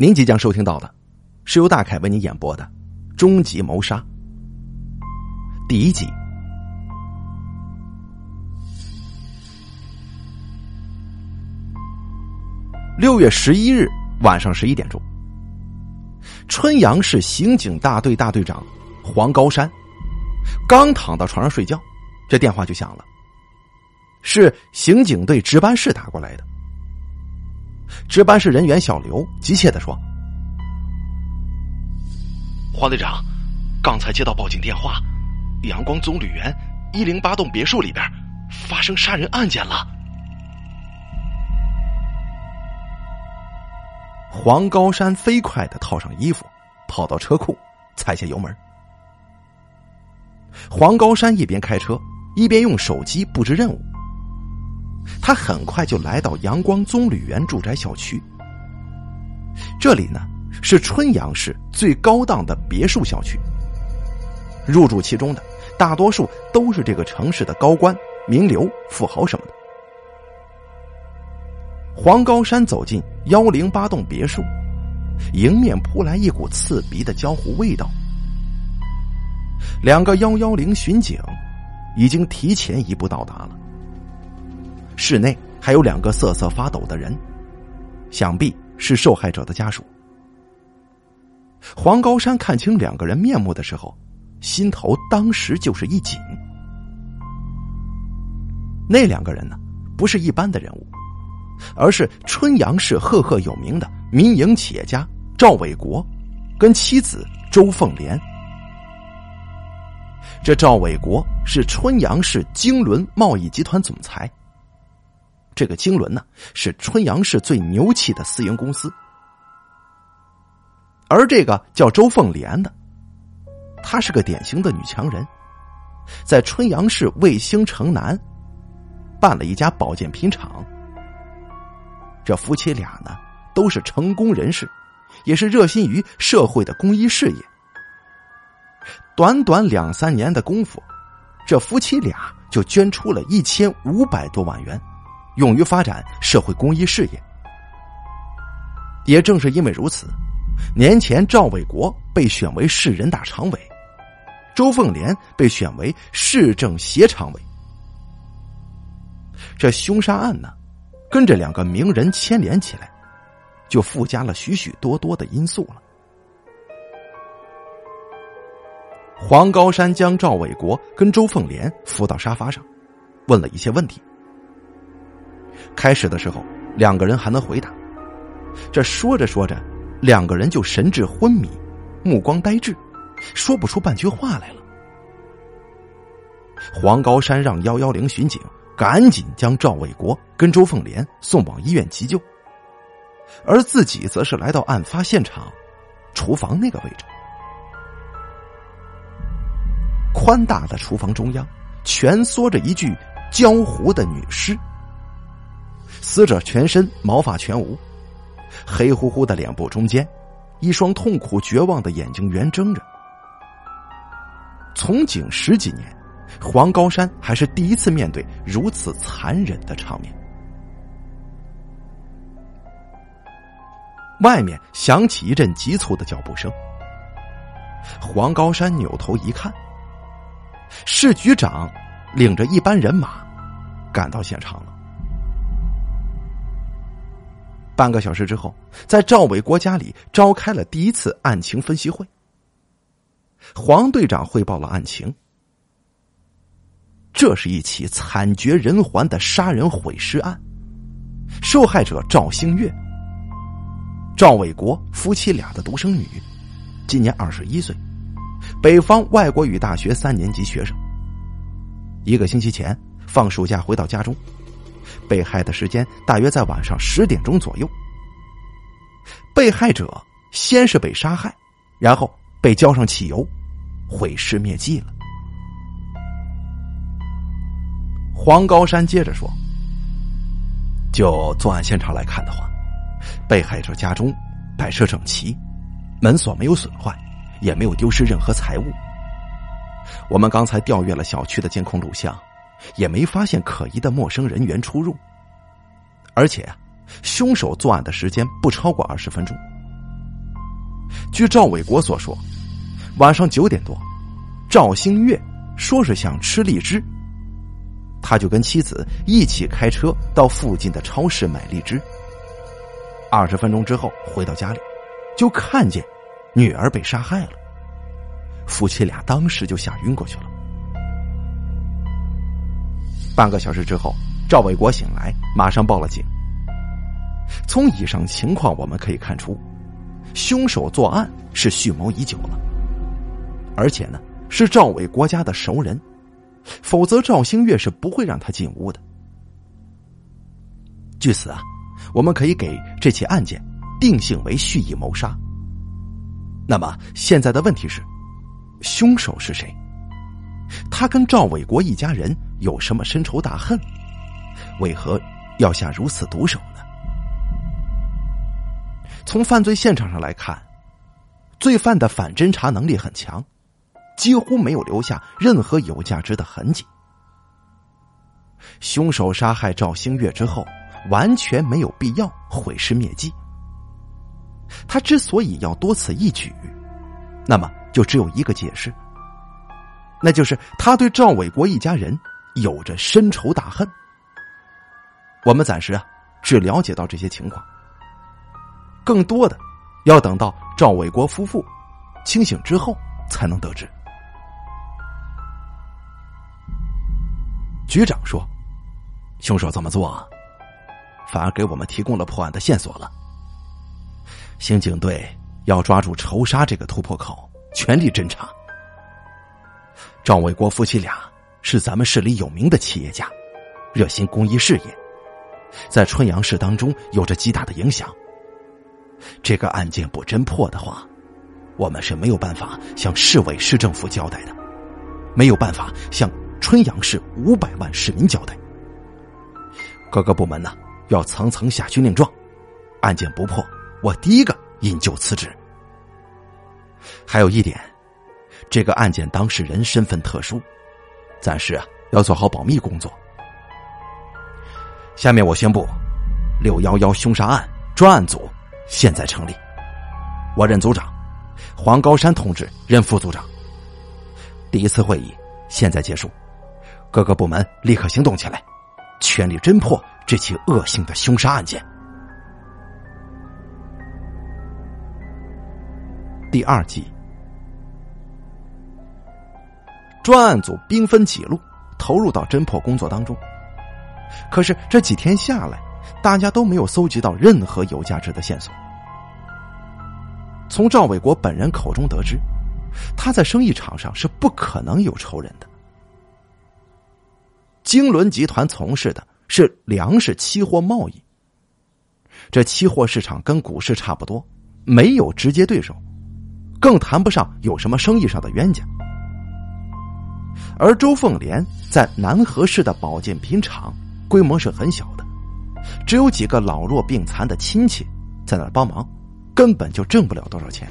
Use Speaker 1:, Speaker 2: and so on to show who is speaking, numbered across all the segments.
Speaker 1: 您即将收听到的，是由大凯为您演播的《终极谋杀》第一集。六月十一日晚上十一点钟，春阳市刑警大队大队长黄高山刚躺到床上睡觉，这电话就响了，是刑警队值班室打过来的。值班室人员小刘急切的说：“
Speaker 2: 黄队长，刚才接到报警电话，阳光棕榈园一零八栋别墅里边发生杀人案件了。”
Speaker 1: 黄高山飞快的套上衣服，跑到车库，踩下油门。黄高山一边开车，一边用手机布置任务。他很快就来到阳光棕榈园住宅小区。这里呢是春阳市最高档的别墅小区。入住其中的大多数都是这个城市的高官、名流、富豪什么的。黄高山走进幺零八栋别墅，迎面扑来一股刺鼻的焦糊味道。两个幺幺零巡警已经提前一步到达了。室内还有两个瑟瑟发抖的人，想必是受害者的家属。黄高山看清两个人面目的时候，心头当时就是一紧。那两个人呢，不是一般的人物，而是春阳市赫赫有名的民营企业家赵伟国，跟妻子周凤莲。这赵伟国是春阳市京伦贸易集团总裁。这个京伦呢，是春阳市最牛气的私营公司，而这个叫周凤莲的，她是个典型的女强人，在春阳市卫星城南办了一家保健品厂。这夫妻俩呢，都是成功人士，也是热心于社会的公益事业。短短两三年的功夫，这夫妻俩就捐出了一千五百多万元。勇于发展社会公益事业。也正是因为如此，年前赵伟国被选为市人大常委，周凤莲被选为市政协常委。这凶杀案呢，跟这两个名人牵连起来，就附加了许许多多的因素了。黄高山将赵伟国跟周凤莲扶到沙发上，问了一些问题。开始的时候，两个人还能回答。这说着说着，两个人就神志昏迷，目光呆滞，说不出半句话来了。黄高山让幺幺零巡警赶紧将赵伟国跟周凤莲送往医院急救，而自己则是来到案发现场，厨房那个位置。宽大的厨房中央，蜷缩着一具焦糊的女尸。死者全身毛发全无，黑乎乎的脸部中间，一双痛苦绝望的眼睛圆睁着。从警十几年，黄高山还是第一次面对如此残忍的场面。外面响起一阵急促的脚步声，黄高山扭头一看，市局长领着一班人马赶到现场了。半个小时之后，在赵伟国家里召开了第一次案情分析会。黄队长汇报了案情：这是一起惨绝人寰的杀人毁尸案，受害者赵星月、赵伟国夫妻俩的独生女，今年二十一岁，北方外国语大学三年级学生。一个星期前放暑假回到家中。被害的时间大约在晚上十点钟左右。被害者先是被杀害，然后被浇上汽油，毁尸灭迹了。黄高山接着说：“就作案现场来看的话，被害者家中摆设整齐，门锁没有损坏，也没有丢失任何财物。我们刚才调阅了小区的监控录像。”也没发现可疑的陌生人员出入，而且啊，凶手作案的时间不超过二十分钟，据赵伟国所说，晚上九点多，赵星月说是想吃荔枝，他就跟妻子一起开车到附近的超市买荔枝。二十分钟之后回到家里，就看见女儿被杀害了。夫妻俩当时就吓晕过去了。半个小时之后，赵伟国醒来，马上报了警。从以上情况我们可以看出，凶手作案是蓄谋已久了，而且呢是赵伟国家的熟人，否则赵星月是不会让他进屋的。据此啊，我们可以给这起案件定性为蓄意谋杀。那么现在的问题是，凶手是谁？他跟赵伟国一家人有什么深仇大恨？为何要下如此毒手呢？从犯罪现场上来看，罪犯的反侦查能力很强，几乎没有留下任何有价值的痕迹。凶手杀害赵星月之后，完全没有必要毁尸灭迹。他之所以要多此一举，那么就只有一个解释，那就是他对赵伟国一家人有着深仇大恨。我们暂时啊，只了解到这些情况。更多的，要等到赵伟国夫妇清醒之后才能得知。局长说：“凶手这么做，反而给我们提供了破案的线索了。刑警队要抓住仇杀这个突破口，全力侦查。赵伟国夫妻俩是咱们市里有名的企业家，热心公益事业，在春阳市当中有着极大的影响。”这个案件不侦破的话，我们是没有办法向市委市政府交代的，没有办法向春阳市五百万市民交代。各个部门呢要层层下军令状，案件不破，我第一个引咎辞职。还有一点，这个案件当事人身份特殊，暂时啊要做好保密工作。下面我宣布，六幺幺凶杀案专案组。现在成立，我任组长，黄高山同志任副组长。第一次会议现在结束，各个部门立刻行动起来，全力侦破这起恶性的凶杀案件。第二季，专案组兵分几路，投入到侦破工作当中。可是这几天下来。大家都没有搜集到任何有价值的线索。从赵伟国本人口中得知，他在生意场上是不可能有仇人的。京伦集团从事的是粮食期货贸易，这期货市场跟股市差不多，没有直接对手，更谈不上有什么生意上的冤家。而周凤莲在南河市的保健品厂，规模是很小的。只有几个老弱病残的亲戚在那帮忙，根本就挣不了多少钱。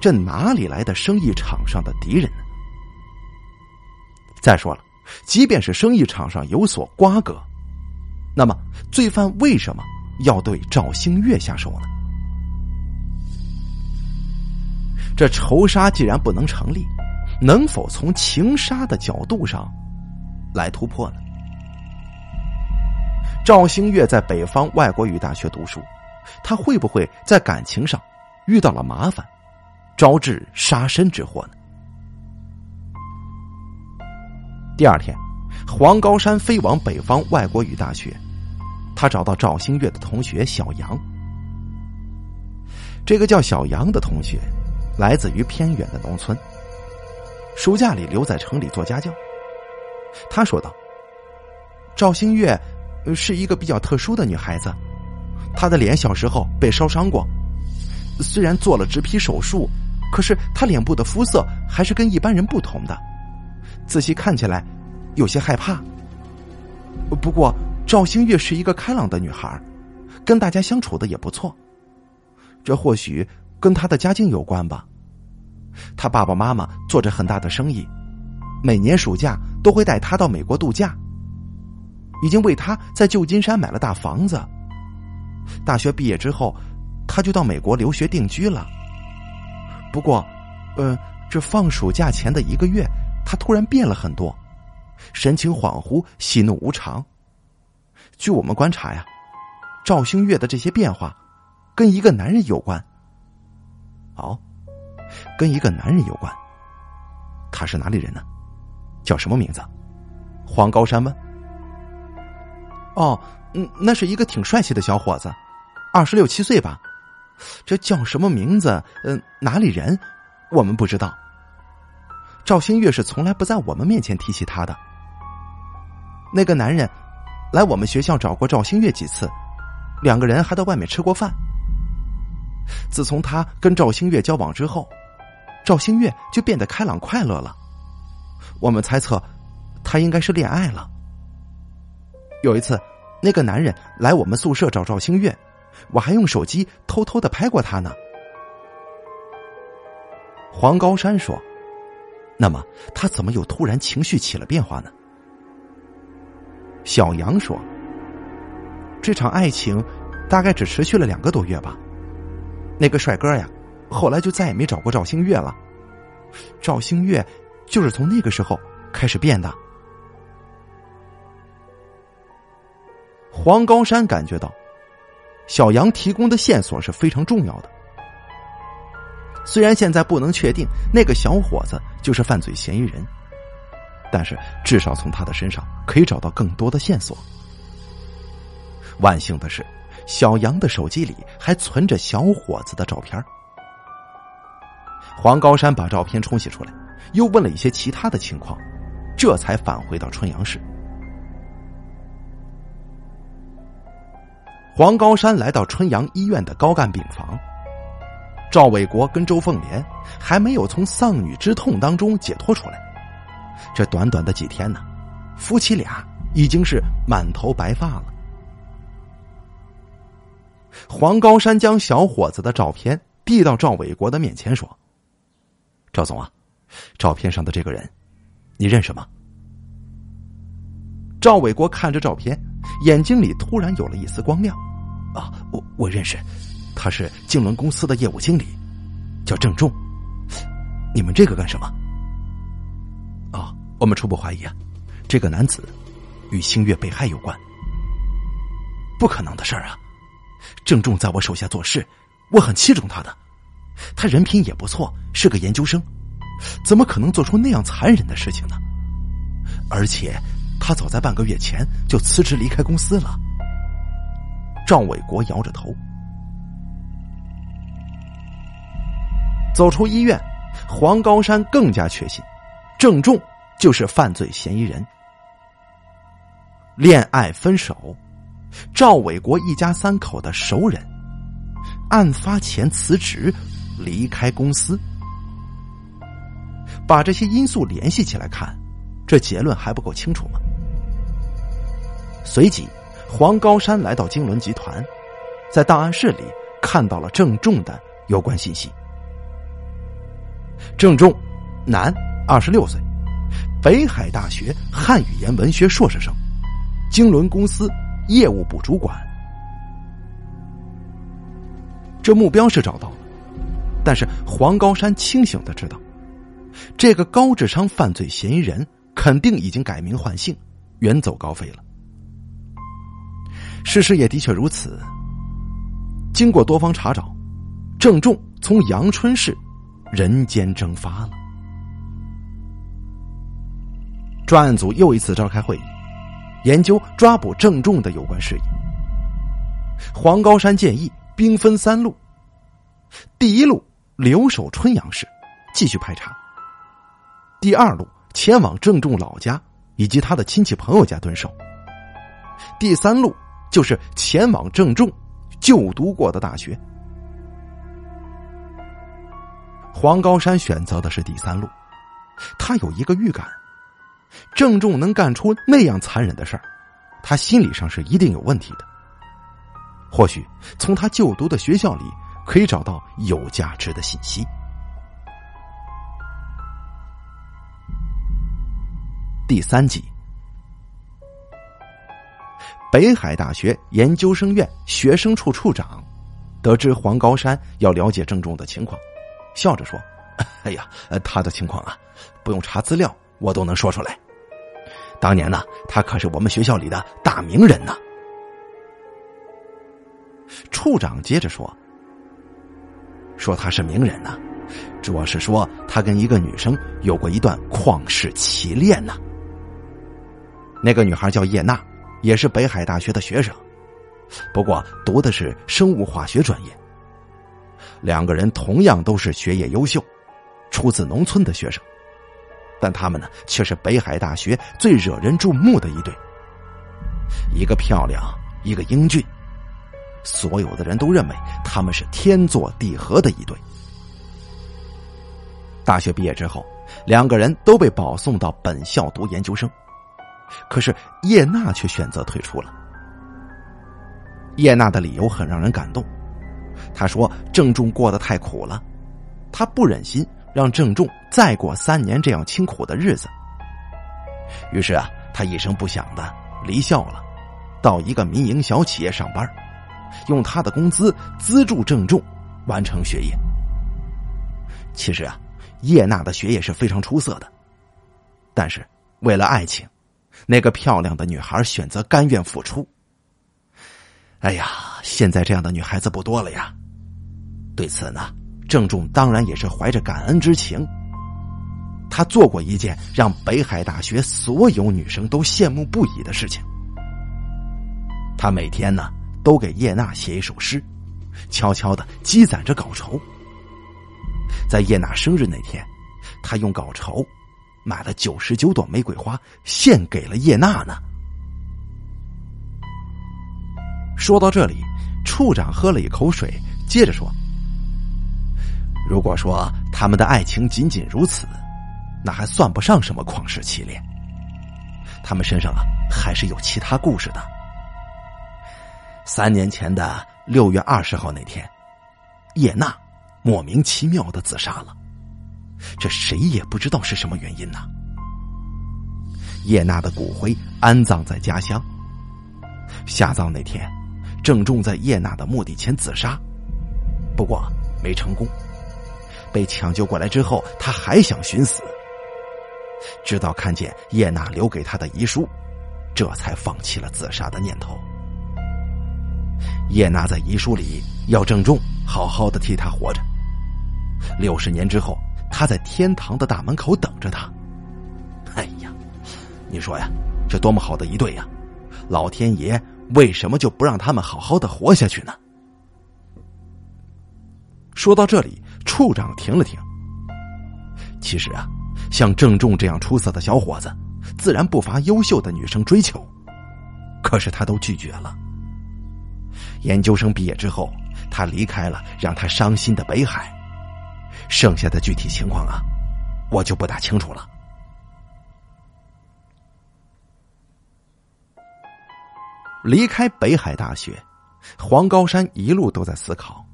Speaker 1: 这哪里来的生意场上的敌人呢？再说了，即便是生意场上有所瓜葛，那么罪犯为什么要对赵星月下手呢？这仇杀既然不能成立，能否从情杀的角度上来突破呢？赵星月在北方外国语大学读书，他会不会在感情上遇到了麻烦，招致杀身之祸呢？第二天，黄高山飞往北方外国语大学，他找到赵星月的同学小杨。这个叫小杨的同学，来自于偏远的农村，暑假里留在城里做家教。他说道：“赵星月。”是一个比较特殊的女孩子，她的脸小时候被烧伤过，虽然做了植皮手术，可是她脸部的肤色还是跟一般人不同的，仔细看起来有些害怕。不过赵星月是一个开朗的女孩，跟大家相处的也不错，这或许跟她的家境有关吧。他爸爸妈妈做着很大的生意，每年暑假都会带他到美国度假。已经为他在旧金山买了大房子。大学毕业之后，他就到美国留学定居了。不过，呃，这放暑假前的一个月，他突然变了很多，神情恍惚，喜怒无常。据我们观察呀，赵星月的这些变化，跟一个男人有关。哦，跟一个男人有关。他是哪里人呢？叫什么名字？黄高山问。哦，嗯，那是一个挺帅气的小伙子，二十六七岁吧。这叫什么名字？嗯，哪里人？我们不知道。赵星月是从来不在我们面前提起他的。那个男人来我们学校找过赵星月几次，两个人还到外面吃过饭。自从他跟赵星月交往之后，赵星月就变得开朗快乐了。我们猜测，他应该是恋爱了。有一次，那个男人来我们宿舍找赵星月。我还用手机偷偷的拍过他呢。黄高山说：“那么他怎么又突然情绪起了变化呢？”小杨说：“这场爱情大概只持续了两个多月吧。那个帅哥呀，后来就再也没找过赵星月了。赵星月就是从那个时候开始变的。”黄高山感觉到。小杨提供的线索是非常重要的。虽然现在不能确定那个小伙子就是犯罪嫌疑人，但是至少从他的身上可以找到更多的线索。万幸的是，小杨的手机里还存着小伙子的照片。黄高山把照片冲洗出来，又问了一些其他的情况，这才返回到春阳市。黄高山来到春阳医院的高干病房，赵伟国跟周凤莲还没有从丧女之痛当中解脱出来。这短短的几天呢，夫妻俩已经是满头白发了。黄高山将小伙子的照片递到赵伟国的面前，说：“赵总啊，照片上的这个人，你认识吗？”赵伟国看着照片，眼睛里突然有了一丝光亮。啊，我我认识，他是京伦公司的业务经理，叫郑重。你们这个干什么？啊，我们初步怀疑啊，这个男子与星月被害有关。不可能的事儿啊！郑重在我手下做事，我很器重他的，他人品也不错，是个研究生，怎么可能做出那样残忍的事情呢？而且，他早在半个月前就辞职离开公司了。赵伟国摇着头，走出医院。黄高山更加确信，郑重就是犯罪嫌疑人。恋爱分手，赵伟国一家三口的熟人，案发前辞职离开公司。把这些因素联系起来看，这结论还不够清楚吗？随即。黄高山来到京伦集团，在档案室里看到了郑重的有关信息。郑重，男，二十六岁，北海大学汉语言文学硕士生，京伦公司业务部主管。这目标是找到了，但是黄高山清醒的知道，这个高智商犯罪嫌疑人肯定已经改名换姓，远走高飞了。事实也的确如此。经过多方查找，郑重从阳春市人间蒸发了。专案组又一次召开会议，研究抓捕郑重的有关事宜。黄高山建议兵分三路：第一路留守春阳市，继续排查；第二路前往郑重老家以及他的亲戚朋友家蹲守；第三路。就是前往郑重就读过的大学。黄高山选择的是第三路，他有一个预感，郑重能干出那样残忍的事儿，他心理上是一定有问题的。或许从他就读的学校里可以找到有价值的信息。第三集。北海大学研究生院学生处处长得知黄高山要了解郑重的情况，笑着说：“哎呀，他的情况啊，不用查资料，我都能说出来。当年呢，他可是我们学校里的大名人呢。”处长接着说：“说他是名人呢，主要是说他跟一个女生有过一段旷世奇恋呢。那个女孩叫叶娜，也是北海大学的学生，不过读的是生物化学专业。两个人同样都是学业优秀，出自农村的学生，但他们呢却是北海大学最惹人注目的一对。一个漂亮，一个英俊。”所有的人都认为他们是天作地合的一对。大学毕业之后，两个人都被保送到本校读研究生，可是叶娜却选择退出了。叶娜的理由很让人感动，她说：“郑重过得太苦了，她不忍心让郑重再过三年这样清苦的日子。”于是啊，她一声不响的离校了，到一个民营小企业上班。用他的工资资助郑重完成学业。其实啊，叶娜的学业是非常出色的，但是为了爱情，那个漂亮的女孩选择甘愿付出。哎呀，现在这样的女孩子不多了呀。对此呢，郑重当然也是怀着感恩之情。他做过一件让北海大学所有女生都羡慕不已的事情。他每天呢。都给叶娜写一首诗，悄悄的积攒着稿酬。在叶娜生日那天，他用稿酬买了九十九朵玫瑰花，献给了叶娜呢。说到这里，处长喝了一口水，接着说：“如果说他们的爱情仅仅如此，那还算不上什么旷世奇恋。他们身上啊，还是有其他故事的。”三年前的六月二十号那天，叶娜莫名其妙的自杀了，这谁也不知道是什么原因呢？叶娜的骨灰安葬在家乡。下葬那天，郑重在叶娜的墓地前自杀，不过没成功。被抢救过来之后，他还想寻死，直到看见叶娜留给他的遗书，这才放弃了自杀的念头。叶娜在遗书里要郑重好好的替他活着。六十年之后，他在天堂的大门口等着他。哎呀，你说呀，这多么好的一对呀！老天爷为什么就不让他们好好的活下去呢？说到这里，处长停了停。其实啊，像郑重这样出色的小伙子，自然不乏优秀的女生追求，可是他都拒绝了。研究生毕业之后，他离开了让他伤心的北海。剩下的具体情况啊，我就不大清楚了。离开北海大学，黄高山一路都在思考：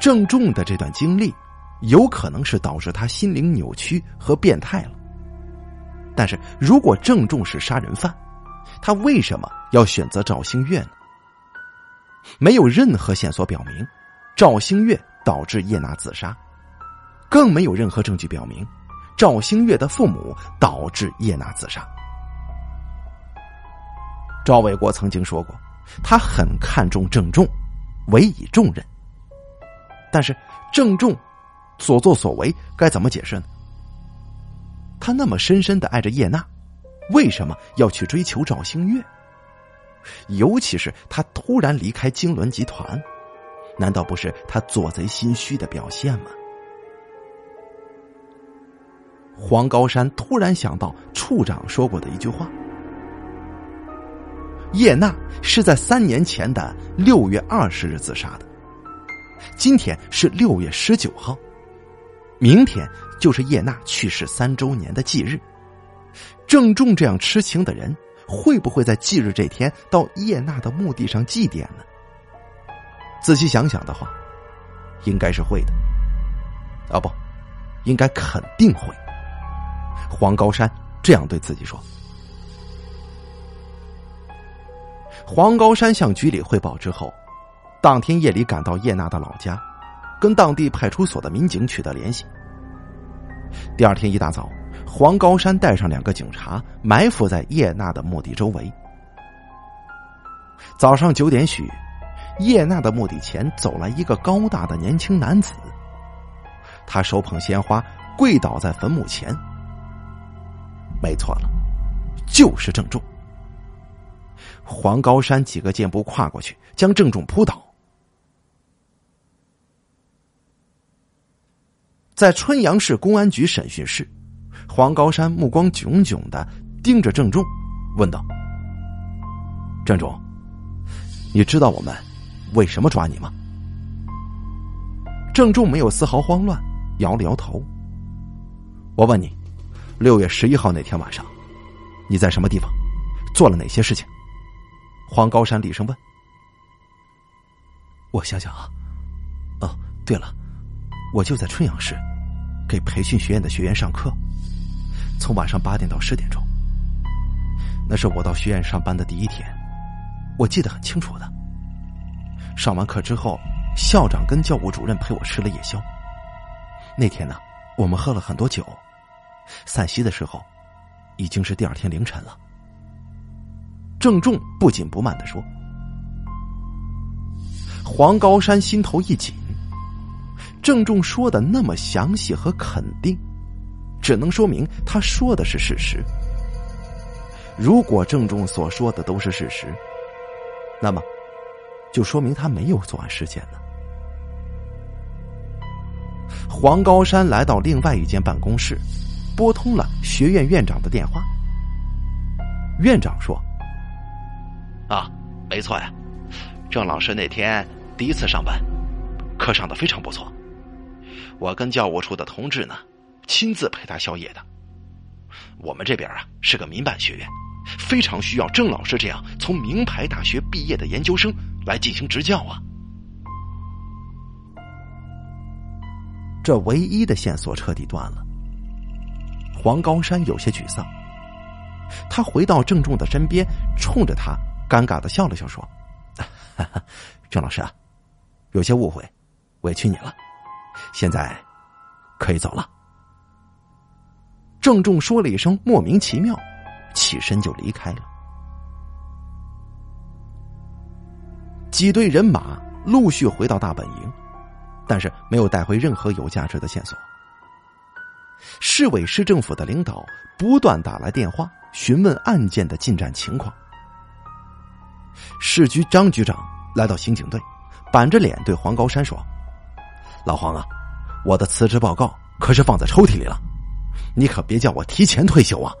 Speaker 1: 郑重的这段经历，有可能是导致他心灵扭曲和变态了。但是如果郑重是杀人犯，他为什么要选择赵星月呢？没有任何线索表明赵星月导致叶娜自杀，更没有任何证据表明赵星月的父母导致叶娜自杀。赵伟国曾经说过，他很看重郑重，委以重任。但是郑重所作所为该怎么解释呢？他那么深深的爱着叶娜，为什么要去追求赵星月？尤其是他突然离开经纶集团，难道不是他做贼心虚的表现吗？黄高山突然想到处长说过的一句话：“叶娜是在三年前的六月二十日自杀的，今天是六月十九号，明天就是叶娜去世三周年的忌日。郑重这样痴情的人。”会不会在忌日这天到叶娜的墓地上祭奠呢？仔细想想的话，应该是会的。啊，不，应该肯定会。黄高山这样对自己说。黄高山向局里汇报之后，当天夜里赶到叶娜的老家，跟当地派出所的民警取得联系。第二天一大早，黄高山带上两个警察埋伏在叶娜的墓地周围。早上九点许，叶娜的墓地前走来一个高大的年轻男子，他手捧鲜花，跪倒在坟墓前。没错了，就是郑重。黄高山几个箭步跨过去，将郑重扑倒。在春阳市公安局审讯室，黄高山目光炯炯的盯着郑重，问道：“郑重，你知道我们为什么抓你吗？”郑重没有丝毫慌乱，摇了摇头。我问你，六月十一号那天晚上，你在什么地方，做了哪些事情？黄高山厉声问：“
Speaker 3: 我想想啊，哦，对了，我就在春阳市，给培训学院的学员上课，从晚上八点到十点钟。那是我到学院上班的第一天，我记得很清楚的。上完课之后，校长跟教务主任陪我吃了夜宵。那天呢，我们喝了很多酒，散席的时候，已经是第二天凌晨了。”
Speaker 1: 郑重不紧不慢的说：“黄高山心头一紧。郑重说的那么详细和肯定，只能说明他说的是事实。如果郑重所说的都是事实，那么就说明他没有作案时间呢。”黄高山来到另外一间办公室，拨通了学院院长的电话。院长说。
Speaker 2: 啊，没错呀，郑老师那天第一次上班，课上的非常不错。我跟教务处的同志呢，亲自陪他宵夜的。我们这边啊是个民办学院，非常需要郑老师这样从名牌大学毕业的研究生来进行执教啊。
Speaker 1: 这唯一的线索彻底断了。黄高山有些沮丧，他回到郑重的身边，冲着他。尴尬的笑了笑，说：“郑老师啊，有些误会，委屈你了。现在可以走了。”郑重说了一声“莫名其妙”，起身就离开了。几队人马陆续回到大本营，但是没有带回任何有价值的线索。市委市政府的领导不断打来电话，询问案件的进展情况。市局张局长来到刑警队，板着脸对黄高山说：“老黄啊，我的辞职报告可是放在抽屉里了，你可别叫我提前退休啊。”